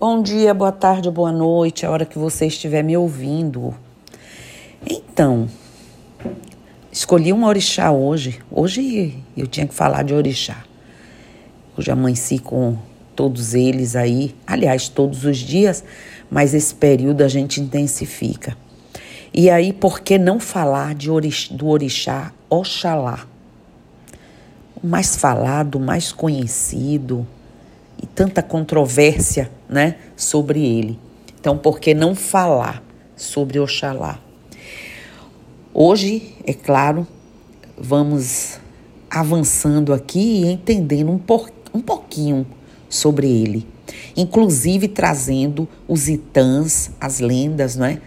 Bom dia, boa tarde, boa noite, a hora que você estiver me ouvindo. Então, escolhi um orixá hoje. Hoje eu tinha que falar de orixá. Hoje amanheci com todos eles aí, aliás, todos os dias, mas esse período a gente intensifica. E aí, por que não falar de orix, do orixá Oxalá? O mais falado, o mais conhecido, e tanta controvérsia né, sobre ele. Então, por que não falar sobre Oxalá? Hoje, é claro, vamos avançando aqui e entendendo um, por, um pouquinho sobre ele, inclusive trazendo os itãs, as lendas, não é?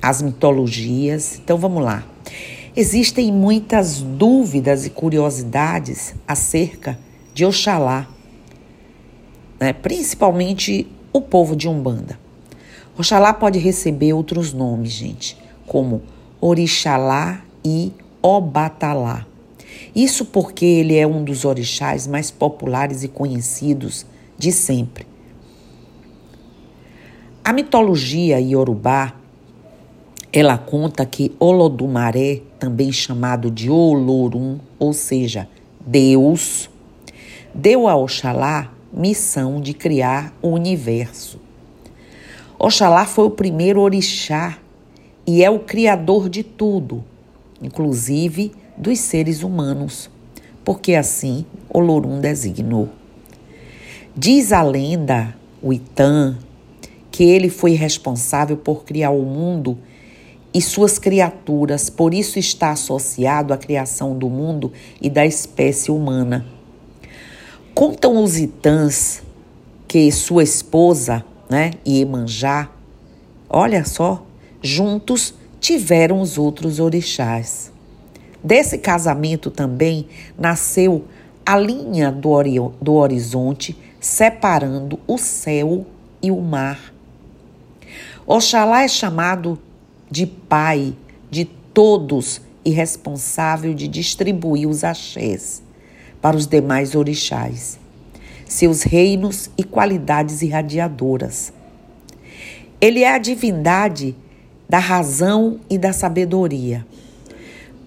as mitologias. Então vamos lá. Existem muitas dúvidas e curiosidades acerca de Oxalá, né? principalmente o povo de Umbanda. Oxalá pode receber outros nomes, gente, como Orixalá e Obatalá. Isso porque ele é um dos orixás mais populares e conhecidos de sempre. A mitologia iorubá, ela conta que Olodumaré, também chamado de Olorum, ou seja, Deus, deu a Oxalá missão de criar o universo. Oxalá foi o primeiro orixá e é o criador de tudo, inclusive dos seres humanos, porque assim Olorum designou. Diz a lenda, o Itã, que ele foi responsável por criar o mundo e suas criaturas, por isso está associado à criação do mundo e da espécie humana. Contam os itãs que sua esposa, né, Iemanjá, olha só, juntos tiveram os outros orixás. Desse casamento também nasceu a linha do, do horizonte separando o céu e o mar. Oxalá é chamado de pai de todos e responsável de distribuir os axés para os demais orixás, seus reinos e qualidades irradiadoras. Ele é a divindade da razão e da sabedoria.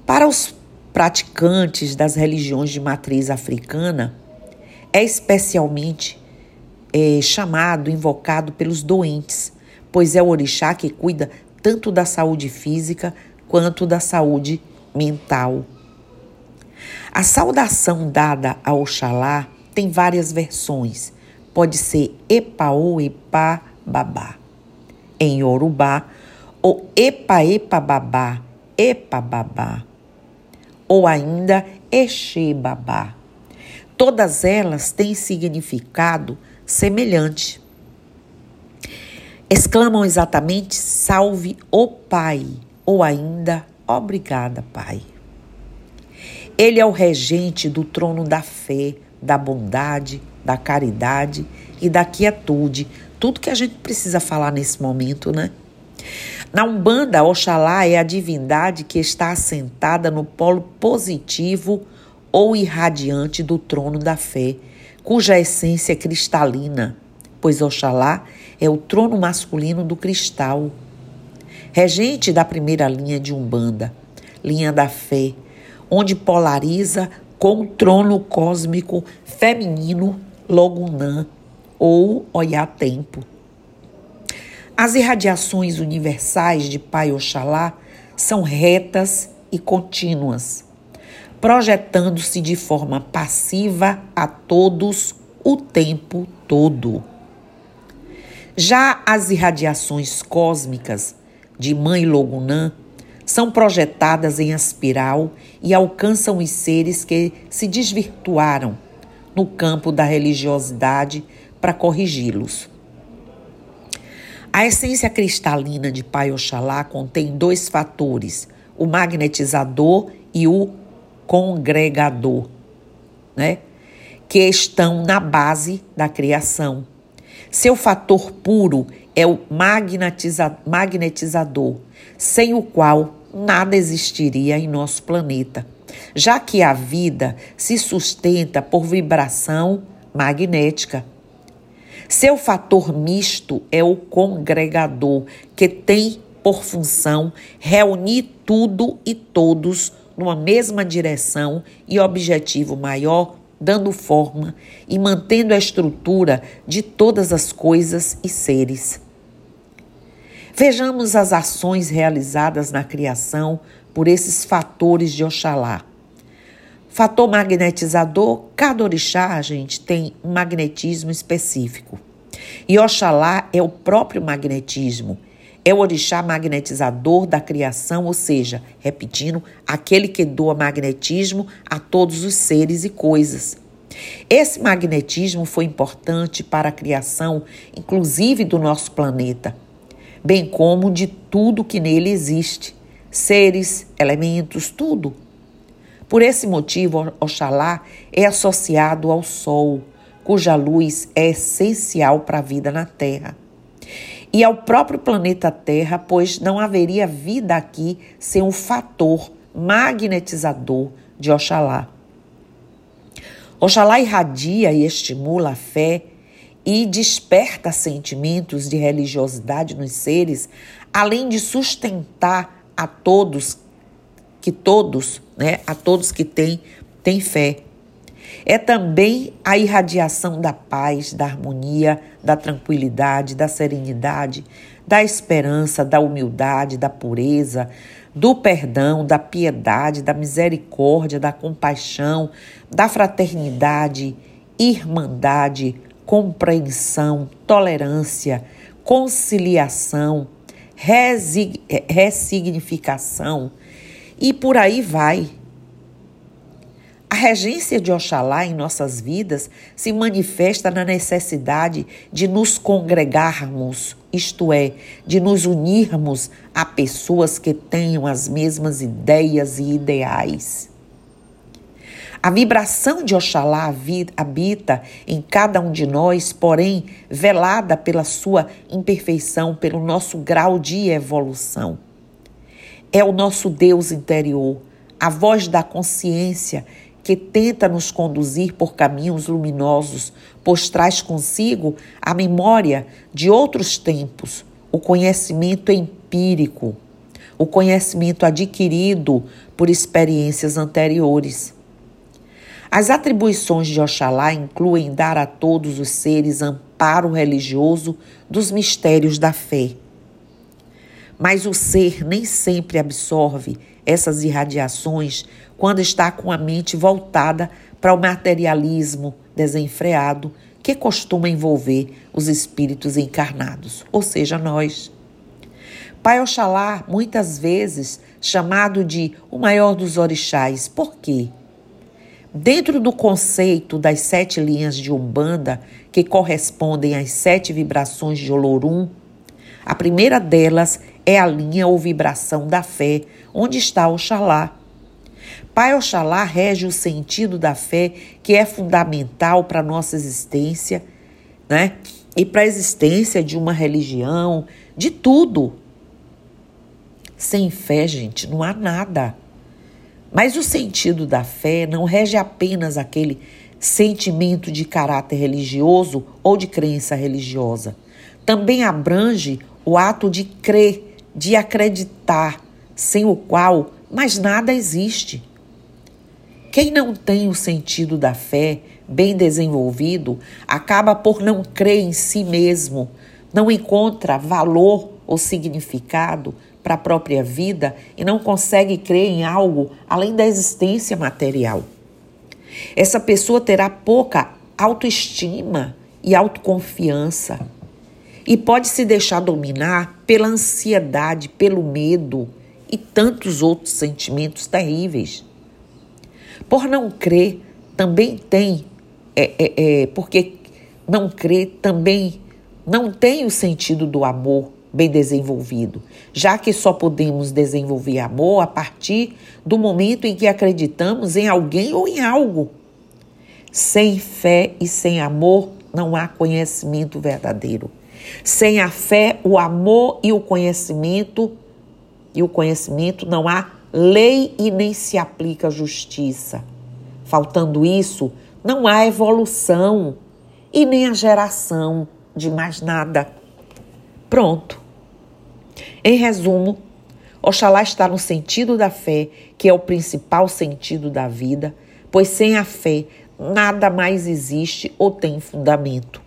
Para os praticantes das religiões de matriz africana, é especialmente é, chamado, invocado pelos doentes, pois é o orixá que cuida tanto da saúde física quanto da saúde mental. A saudação dada a Oxalá tem várias versões. Pode ser Epa ou Epa Babá em Yorubá, ou Epa Epa Babá, Epa Babá, ou ainda Exe Babá. Todas elas têm significado semelhante. Exclamam exatamente salve o Pai, ou ainda obrigada, Pai. Ele é o regente do trono da fé, da bondade, da caridade e da quietude. Tudo que a gente precisa falar nesse momento, né? Na Umbanda, Oxalá é a divindade que está assentada no polo positivo ou irradiante do trono da fé, cuja essência é cristalina, pois Oxalá é o trono masculino do cristal. Regente da primeira linha de Umbanda, linha da fé, onde polariza com o trono cósmico feminino Logunã ou Tempo. As irradiações universais de Pai Oxalá são retas e contínuas, projetando-se de forma passiva a todos o tempo todo. Já as irradiações cósmicas de Mãe Logunã são projetadas em espiral e alcançam os seres que se desvirtuaram no campo da religiosidade para corrigi-los. A essência cristalina de Pai Oxalá contém dois fatores, o magnetizador e o congregador, né? que estão na base da criação. Seu fator puro é o magnetiza magnetizador, sem o qual nada existiria em nosso planeta, já que a vida se sustenta por vibração magnética. Seu fator misto é o congregador, que tem por função reunir tudo e todos numa mesma direção e objetivo maior, dando forma e mantendo a estrutura de todas as coisas e seres. Vejamos as ações realizadas na criação por esses fatores de Oxalá. Fator magnetizador, cada orixá, gente, tem um magnetismo específico. E Oxalá é o próprio magnetismo. É o orixá magnetizador da criação, ou seja, repetindo, aquele que doa magnetismo a todos os seres e coisas. Esse magnetismo foi importante para a criação, inclusive do nosso planeta, bem como de tudo que nele existe: seres, elementos, tudo. Por esse motivo, Oxalá é associado ao Sol, cuja luz é essencial para a vida na Terra. E ao próprio planeta Terra, pois não haveria vida aqui sem um fator magnetizador de Oxalá. Oxalá irradia e estimula a fé e desperta sentimentos de religiosidade nos seres, além de sustentar a todos que todos, né, a todos que têm, têm fé. É também a irradiação da paz, da harmonia, da tranquilidade, da serenidade, da esperança, da humildade, da pureza, do perdão, da piedade, da misericórdia, da compaixão, da fraternidade, irmandade, compreensão, tolerância, conciliação, ressignificação, e por aí vai. A regência de Oxalá em nossas vidas se manifesta na necessidade de nos congregarmos, isto é, de nos unirmos a pessoas que tenham as mesmas ideias e ideais. A vibração de Oxalá habita em cada um de nós, porém, velada pela sua imperfeição, pelo nosso grau de evolução é o nosso Deus interior, a voz da consciência que tenta nos conduzir por caminhos luminosos, pois traz consigo a memória de outros tempos, o conhecimento empírico, o conhecimento adquirido por experiências anteriores. As atribuições de Oxalá incluem dar a todos os seres amparo religioso dos mistérios da fé mas o ser nem sempre absorve essas irradiações quando está com a mente voltada para o materialismo desenfreado que costuma envolver os espíritos encarnados, ou seja, nós. Pai Oxalá, muitas vezes chamado de o maior dos orixás, por quê? Dentro do conceito das sete linhas de Umbanda, que correspondem às sete vibrações de Olorum, a primeira delas é a linha ou vibração da fé, onde está Oxalá. Pai Oxalá rege o sentido da fé, que é fundamental para a nossa existência, né? E para a existência de uma religião, de tudo. Sem fé, gente, não há nada. Mas o sentido da fé não rege apenas aquele sentimento de caráter religioso ou de crença religiosa. Também abrange o ato de crer de acreditar, sem o qual mais nada existe. Quem não tem o sentido da fé bem desenvolvido acaba por não crer em si mesmo, não encontra valor ou significado para a própria vida e não consegue crer em algo além da existência material. Essa pessoa terá pouca autoestima e autoconfiança e pode se deixar dominar pela ansiedade, pelo medo e tantos outros sentimentos terríveis. Por não crer, também tem, é, é, é, porque não crer também não tem o sentido do amor bem desenvolvido, já que só podemos desenvolver amor a partir do momento em que acreditamos em alguém ou em algo. Sem fé e sem amor não há conhecimento verdadeiro. Sem a fé, o amor e o conhecimento, e o conhecimento não há lei e nem se aplica justiça. Faltando isso, não há evolução e nem a geração de mais nada. Pronto. Em resumo, Oxalá está no sentido da fé, que é o principal sentido da vida, pois sem a fé nada mais existe ou tem fundamento.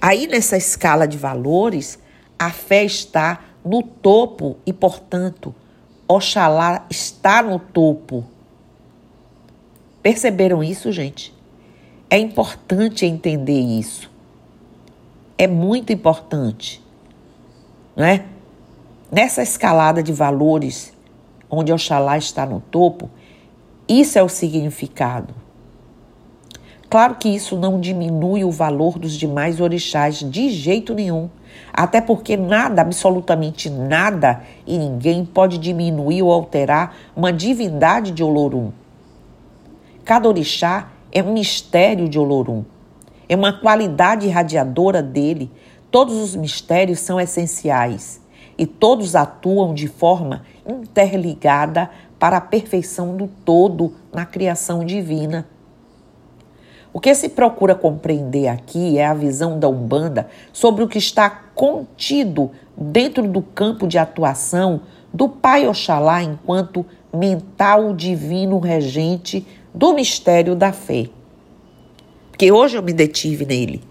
Aí nessa escala de valores, a fé está no topo e, portanto, Oxalá está no topo. Perceberam isso, gente? É importante entender isso. É muito importante, não é? Nessa escalada de valores, onde Oxalá está no topo, isso é o significado. Claro que isso não diminui o valor dos demais orixás de jeito nenhum. Até porque nada, absolutamente nada e ninguém pode diminuir ou alterar uma divindade de Olorum. Cada orixá é um mistério de Olorum. É uma qualidade irradiadora dele. Todos os mistérios são essenciais e todos atuam de forma interligada para a perfeição do todo na criação divina. O que se procura compreender aqui é a visão da Umbanda sobre o que está contido dentro do campo de atuação do Pai Oxalá enquanto mental divino regente do mistério da fé. Porque hoje eu me detive nele,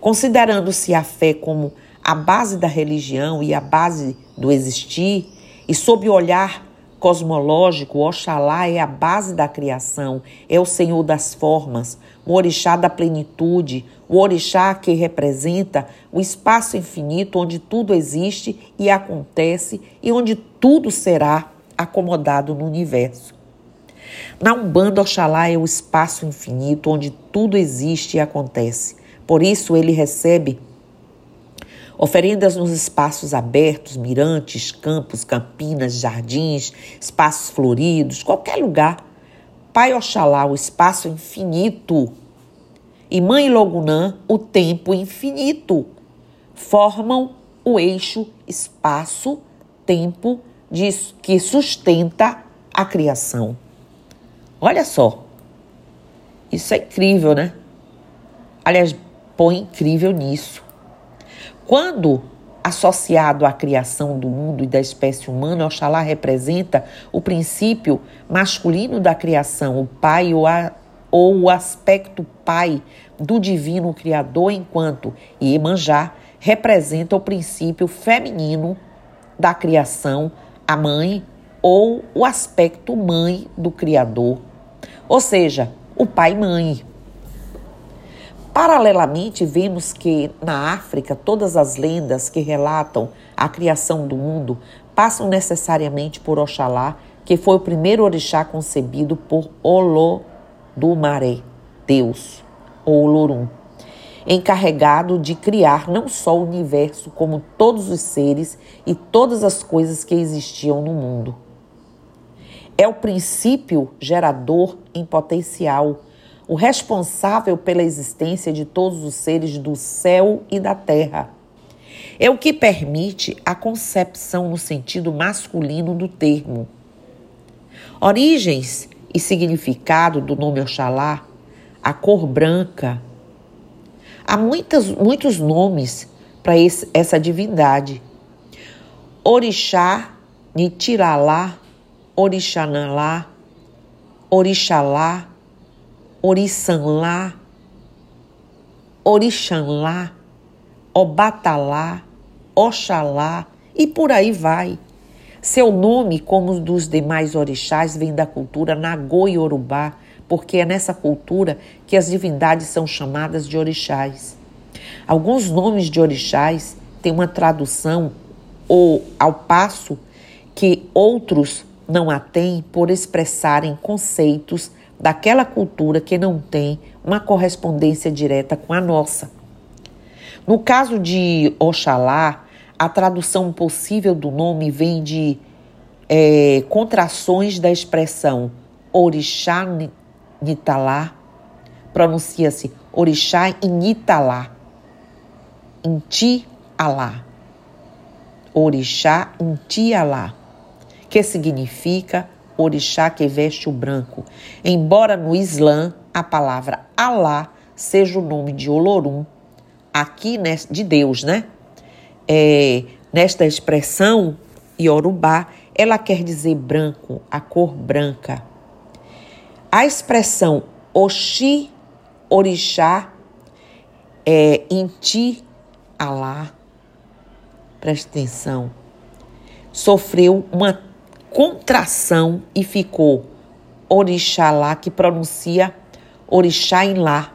considerando-se a fé como a base da religião e a base do existir, e sob o olhar cosmológico, Oxalá é a base da criação, é o Senhor das formas, o orixá da plenitude, o orixá que representa o espaço infinito onde tudo existe e acontece e onde tudo será acomodado no universo. Na Umbanda, Oxalá é o espaço infinito onde tudo existe e acontece. Por isso, ele recebe Oferendas nos espaços abertos, mirantes, campos, campinas, jardins, espaços floridos, qualquer lugar. Pai Oxalá, o espaço infinito. E Mãe Logunã, o tempo infinito. Formam o eixo espaço-tempo que sustenta a criação. Olha só. Isso é incrível, né? Aliás, põe incrível nisso. Quando associado à criação do mundo e da espécie humana, Oxalá representa o princípio masculino da criação, o pai ou, a, ou o aspecto pai do divino criador, enquanto Iemanjá representa o princípio feminino da criação, a mãe ou o aspecto mãe do criador, ou seja, o pai-mãe. Paralelamente, vemos que na África todas as lendas que relatam a criação do mundo passam necessariamente por Oxalá, que foi o primeiro orixá concebido por Olodumaré, Deus, ou Olorum, encarregado de criar não só o universo, como todos os seres e todas as coisas que existiam no mundo. É o princípio gerador em potencial o responsável pela existência de todos os seres do céu e da terra. É o que permite a concepção no sentido masculino do termo. Origens e significado do nome Oxalá, a cor branca. Há muitas, muitos nomes para essa divindade. Orixá, Nitiralá, Orixanalá, Orixalá, Orissanlá, Orixanlá, Obatalá, Oxalá e por aí vai. Seu nome, como os dos demais orixás, vem da cultura Nagô e Urubá, porque é nessa cultura que as divindades são chamadas de orixás. Alguns nomes de orixás têm uma tradução ou ao passo que outros não a têm por expressarem conceitos daquela cultura que não tem uma correspondência direta com a nossa. No caso de Oxalá, a tradução possível do nome vem de é, contrações da expressão Orixá Nitalá, pronuncia-se Orixá Initalá, Inti Alá, Orixá Inti Alá, que significa orixá que veste o branco, embora no Islã a palavra Alá seja o nome de Olorum, aqui de Deus, né? É, nesta expressão Yorubá, ela quer dizer branco, a cor branca. A expressão Oxi, Orixá, é Inti, Alá, presta atenção, sofreu uma contração e ficou Orixalá, que pronuncia Orixá em Lá.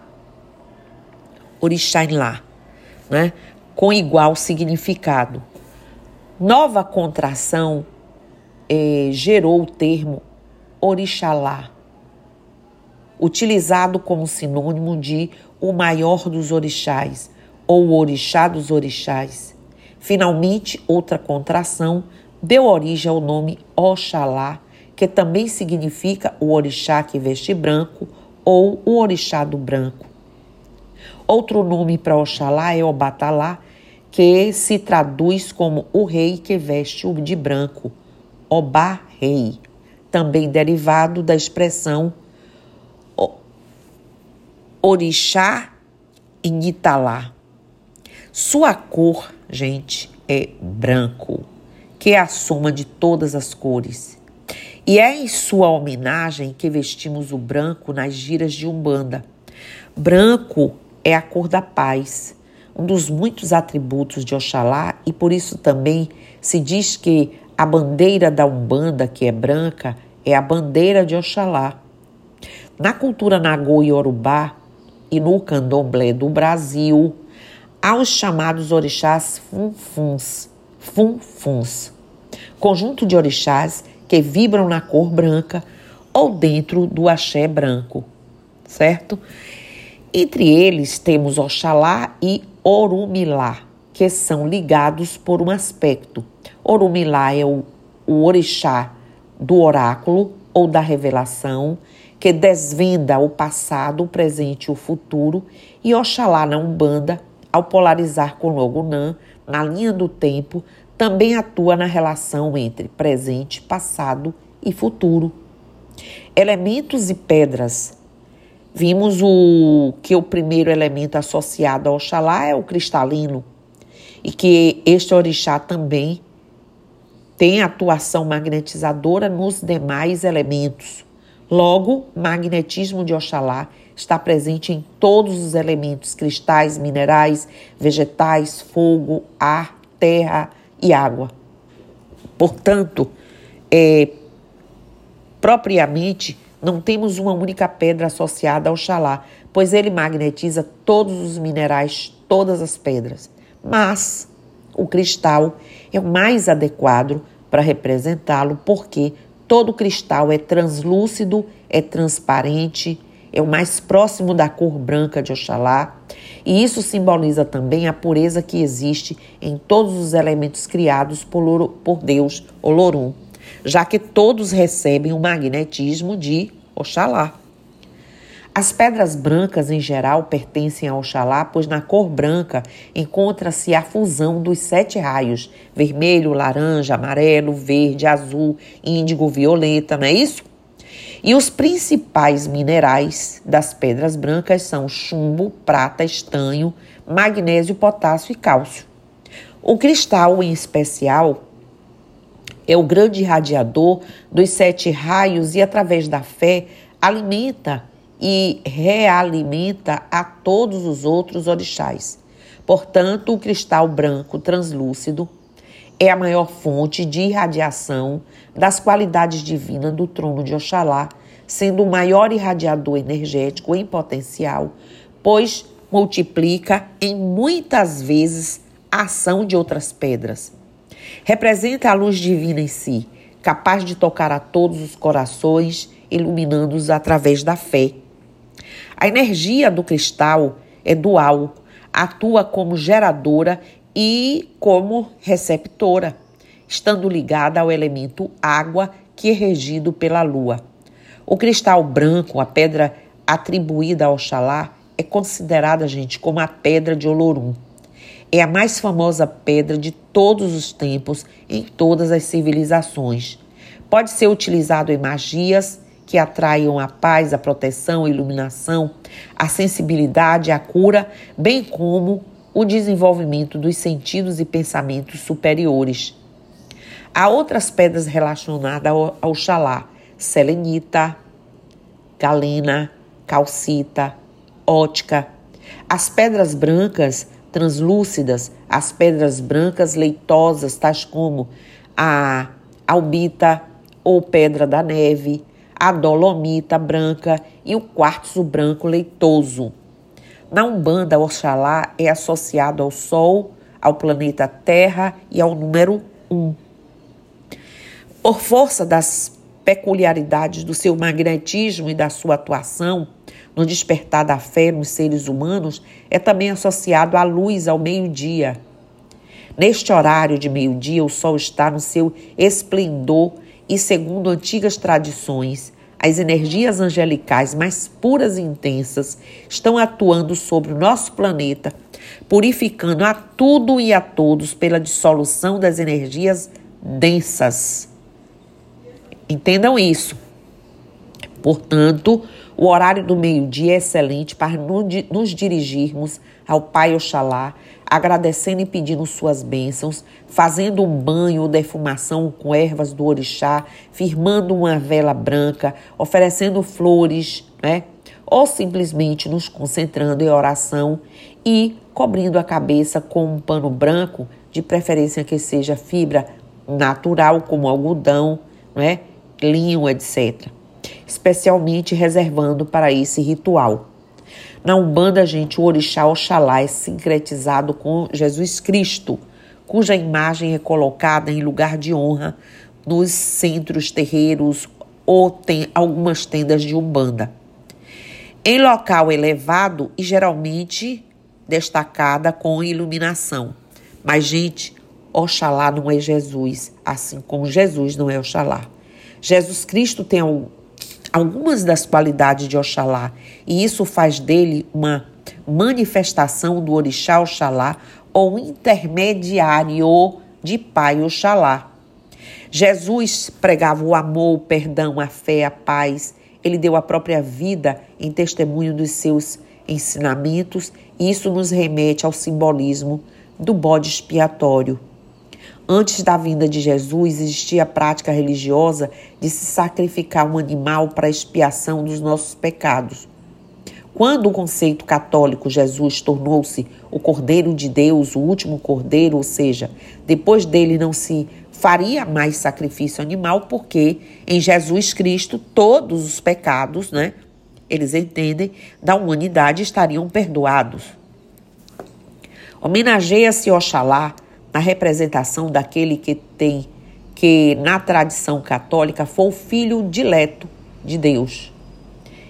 Orixá em Lá, né? com igual significado. Nova contração eh, gerou o termo Orixalá, utilizado como sinônimo de o maior dos orixás ou o orixá dos orixás. Finalmente, outra contração deu origem ao nome Oxalá, que também significa o orixá que veste branco ou o orixá do branco. Outro nome para Oxalá é Obatalá, que se traduz como o rei que veste o de branco, Obá Rei, também derivado da expressão orixá em Italá. Sua cor, gente, é branco, que é a soma de todas as cores. E é em sua homenagem que vestimos o branco nas giras de Umbanda. Branco é a cor da paz, um dos muitos atributos de Oxalá, e por isso também se diz que a bandeira da Umbanda, que é branca, é a bandeira de Oxalá. Na cultura Nagô e Orubá e no candomblé do Brasil, há os chamados orixás funfuns, funfuns, conjunto de orixás que vibram na cor branca ou dentro do axé branco, certo? Entre eles temos Oxalá e Orumilá, que são ligados por um aspecto. Orumilá é o, o orixá do oráculo ou da revelação, que desvenda o passado, o presente e o futuro, e Oxalá na Umbanda, ao polarizar com Logunã, na linha do tempo, também atua na relação entre presente, passado e futuro. Elementos e pedras. Vimos o que o primeiro elemento associado ao Oxalá é o cristalino e que este orixá também tem atuação magnetizadora nos demais elementos. Logo, magnetismo de Oxalá está presente em todos os elementos cristais, minerais, vegetais, fogo, ar, terra, e água. Portanto, é, propriamente, não temos uma única pedra associada ao Xalá, pois ele magnetiza todos os minerais, todas as pedras. Mas o cristal é o mais adequado para representá-lo, porque todo cristal é translúcido, é transparente, é o mais próximo da cor branca de Oxalá, e isso simboliza também a pureza que existe em todos os elementos criados por, por Deus, Olorum, já que todos recebem o magnetismo de Oxalá. As pedras brancas em geral pertencem a Oxalá, pois na cor branca encontra-se a fusão dos sete raios: vermelho, laranja, amarelo, verde, azul, índigo, violeta, não é isso? E os principais minerais das pedras brancas são chumbo, prata, estanho, magnésio, potássio e cálcio. O cristal, em especial, é o grande irradiador dos sete raios e, através da fé, alimenta e realimenta a todos os outros orixás. Portanto, o cristal branco translúcido é a maior fonte de irradiação das qualidades divinas do trono de Oxalá, sendo o maior irradiador energético em potencial, pois multiplica em muitas vezes a ação de outras pedras. Representa a luz divina em si, capaz de tocar a todos os corações, iluminando-os através da fé. A energia do cristal é dual, atua como geradora e como receptora, estando ligada ao elemento água que é regido pela lua. O cristal branco, a pedra atribuída ao Oxalá, é considerada, gente, como a pedra de Olorum. É a mais famosa pedra de todos os tempos em todas as civilizações. Pode ser utilizado em magias que atraiam a paz, a proteção, a iluminação, a sensibilidade, a cura, bem como o desenvolvimento dos sentidos e pensamentos superiores. Há outras pedras relacionadas ao, Xalá: selenita, galena, calcita, ótica. As pedras brancas translúcidas, as pedras brancas leitosas, tais como a albita ou pedra da neve, a dolomita branca e o quartzo branco leitoso. Na Umbanda, Oxalá é associado ao Sol, ao planeta Terra e ao número 1. Por força das peculiaridades do seu magnetismo e da sua atuação no despertar da fé nos seres humanos, é também associado à luz ao meio-dia. Neste horário de meio-dia, o sol está no seu esplendor e, segundo antigas tradições, as energias angelicais mais puras e intensas estão atuando sobre o nosso planeta, purificando a tudo e a todos pela dissolução das energias densas. Entendam isso. Portanto, o horário do meio-dia é excelente para nos dirigirmos ao Pai Oxalá, agradecendo e pedindo suas bênçãos, fazendo um banho ou defumação com ervas do orixá, firmando uma vela branca, oferecendo flores, né? Ou simplesmente nos concentrando em oração e cobrindo a cabeça com um pano branco, de preferência que seja fibra natural, como algodão, né? linho, etc. Especialmente reservando para esse ritual. Na Umbanda, gente, o orixá Oxalá é sincretizado com Jesus Cristo, cuja imagem é colocada em lugar de honra nos centros terreiros ou tem algumas tendas de Umbanda. Em local elevado e geralmente destacada com iluminação. Mas, gente, Oxalá não é Jesus, assim como Jesus não é Oxalá. Jesus Cristo tem algumas das qualidades de Oxalá e isso faz dele uma manifestação do orixá Oxalá ou intermediário de Pai Oxalá. Jesus pregava o amor, o perdão, a fé, a paz. Ele deu a própria vida em testemunho dos seus ensinamentos e isso nos remete ao simbolismo do bode expiatório. Antes da vinda de Jesus, existia a prática religiosa de se sacrificar um animal para expiação dos nossos pecados. Quando o conceito católico Jesus tornou-se o Cordeiro de Deus, o último Cordeiro, ou seja, depois dele não se faria mais sacrifício animal, porque em Jesus Cristo todos os pecados, né, eles entendem, da humanidade estariam perdoados. Homenageia-se Oxalá na representação daquele que tem que na tradição católica foi o filho dileto de Deus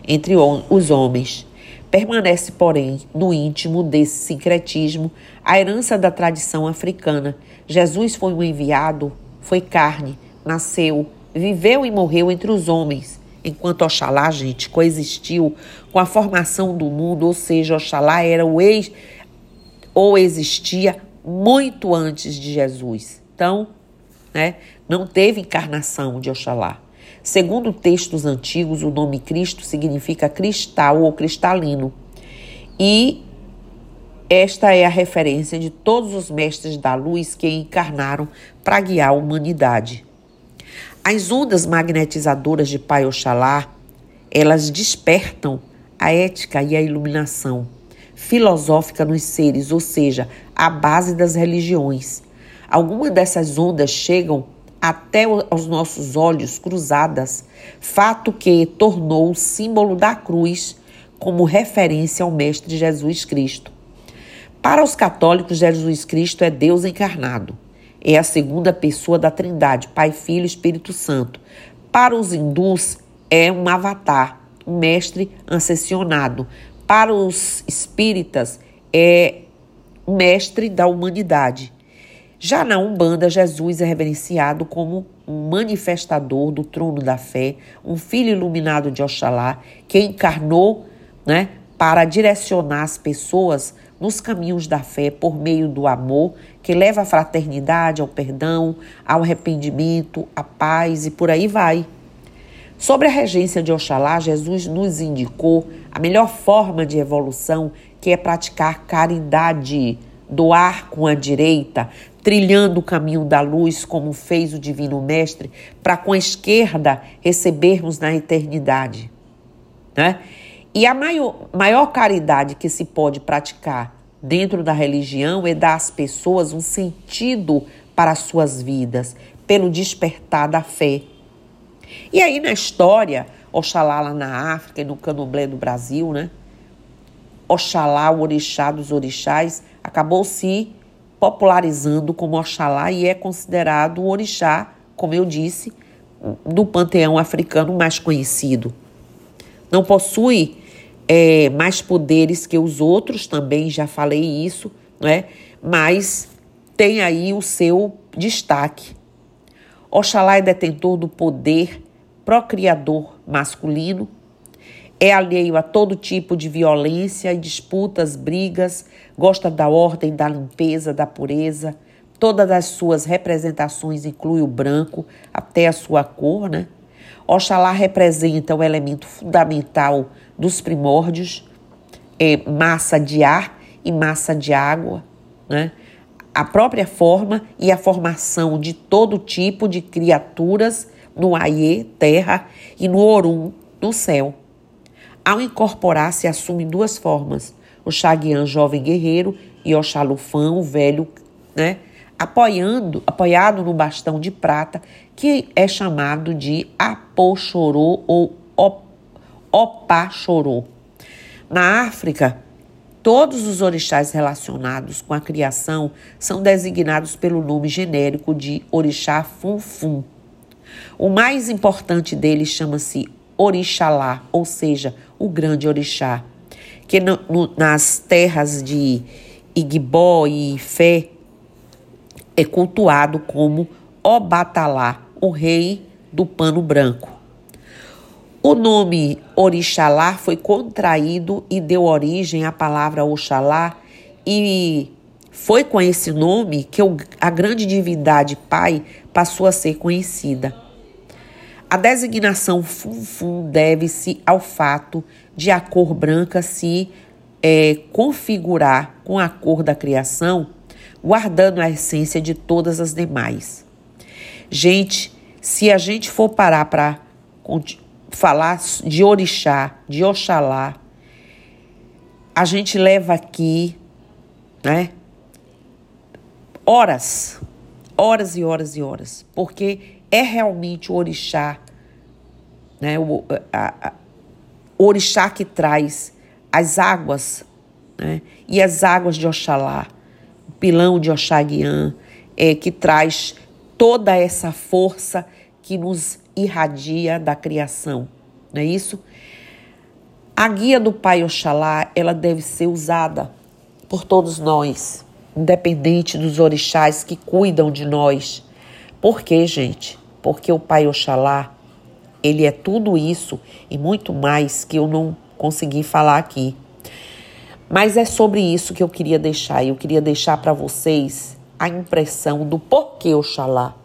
entre os homens. Permanece, porém, no íntimo desse sincretismo a herança da tradição africana. Jesus foi um enviado, foi carne, nasceu, viveu e morreu entre os homens, enquanto Oxalá, gente, coexistiu com a formação do mundo, ou seja, Oxalá era o ex ou existia muito antes de Jesus. Então, né, não teve encarnação de Oxalá. Segundo textos antigos, o nome Cristo significa cristal ou cristalino. E esta é a referência de todos os mestres da luz que encarnaram para guiar a humanidade. As ondas magnetizadoras de Pai Oxalá, elas despertam a ética e a iluminação filosófica nos seres, ou seja, a base das religiões. Algumas dessas ondas chegam até aos nossos olhos cruzadas, fato que tornou o símbolo da cruz como referência ao Mestre Jesus Cristo. Para os católicos, Jesus Cristo é Deus encarnado. É a segunda pessoa da Trindade, Pai, Filho e Espírito Santo. Para os hindus, é um avatar, um mestre ascensionado, para os espíritas, é mestre da humanidade. Já na Umbanda, Jesus é reverenciado como um manifestador do trono da fé, um filho iluminado de Oxalá, que encarnou né, para direcionar as pessoas nos caminhos da fé por meio do amor, que leva à fraternidade, ao perdão, ao arrependimento, à paz e por aí vai. Sobre a regência de Oxalá, Jesus nos indicou a melhor forma de evolução, que é praticar caridade, doar com a direita, trilhando o caminho da luz, como fez o Divino Mestre, para com a esquerda recebermos na eternidade. Né? E a maior, maior caridade que se pode praticar dentro da religião é dar às pessoas um sentido para as suas vidas, pelo despertar da fé. E aí na história, Oxalá lá na África e no Candomblé do Brasil, né? Oxalá, o orixá dos orixás, acabou se popularizando como Oxalá e é considerado o orixá, como eu disse, do panteão africano mais conhecido. Não possui é, mais poderes que os outros, também já falei isso, né? mas tem aí o seu destaque. Oxalá é detentor do poder procriador masculino, é alheio a todo tipo de violência e disputas, brigas, gosta da ordem, da limpeza, da pureza. Todas as suas representações incluem o branco, até a sua cor, né? Oxalá representa o elemento fundamental dos primórdios, é massa de ar e massa de água, né? A própria forma e a formação de todo tipo de criaturas no Aie, terra, e no Orum, no céu. Ao incorporar-se, assume duas formas: o Xaguian, jovem guerreiro, e o Xalufã, o velho, né? Apoiando, apoiado no bastão de prata, que é chamado de Apochorô ou Opachorô. Na África, todos os orixás relacionados com a criação são designados pelo nome genérico de orixá Funfun. O mais importante deles chama-se Orixalá, ou seja, o grande orixá, que no, no, nas terras de Igbó e Fé é cultuado como Obatalá, o rei do pano branco. O nome Orixalá foi contraído e deu origem à palavra Oxalá e foi com esse nome que a grande divindade Pai passou a ser conhecida. A designação Funfun deve-se ao fato de a cor branca se é, configurar com a cor da criação, guardando a essência de todas as demais. Gente, se a gente for parar para falar de orixá, de oxalá, a gente leva aqui, né, horas, horas e horas e horas, porque é realmente o orixá, né? o, a, a, o orixá que traz as águas, né? e as águas de Oxalá, o pilão de Oxaguian, é, que traz toda essa força que nos irradia da criação, não é isso? A guia do Pai Oxalá, ela deve ser usada por todos nós, independente dos orixás que cuidam de nós. Por quê, gente? porque o Pai Oxalá, ele é tudo isso e muito mais que eu não consegui falar aqui. Mas é sobre isso que eu queria deixar. Eu queria deixar para vocês a impressão do porquê Oxalá.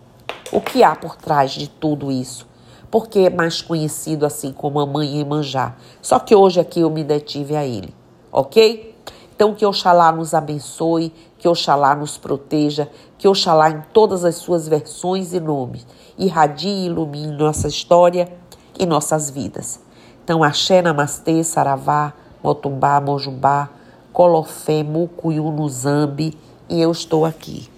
O que há por trás de tudo isso? Porque é mais conhecido assim como a mãe Emanjá. Só que hoje aqui eu me detive a ele, ok? Então que Oxalá nos abençoe, que Oxalá nos proteja, que Oxalá em todas as suas versões e nomes irradie e ilumine nossa história e nossas vidas. Então, Axé, Namastê, Saravá, Motumbá, Mojumbá, Colofé, Mucuyu, Nuzambi e eu estou aqui.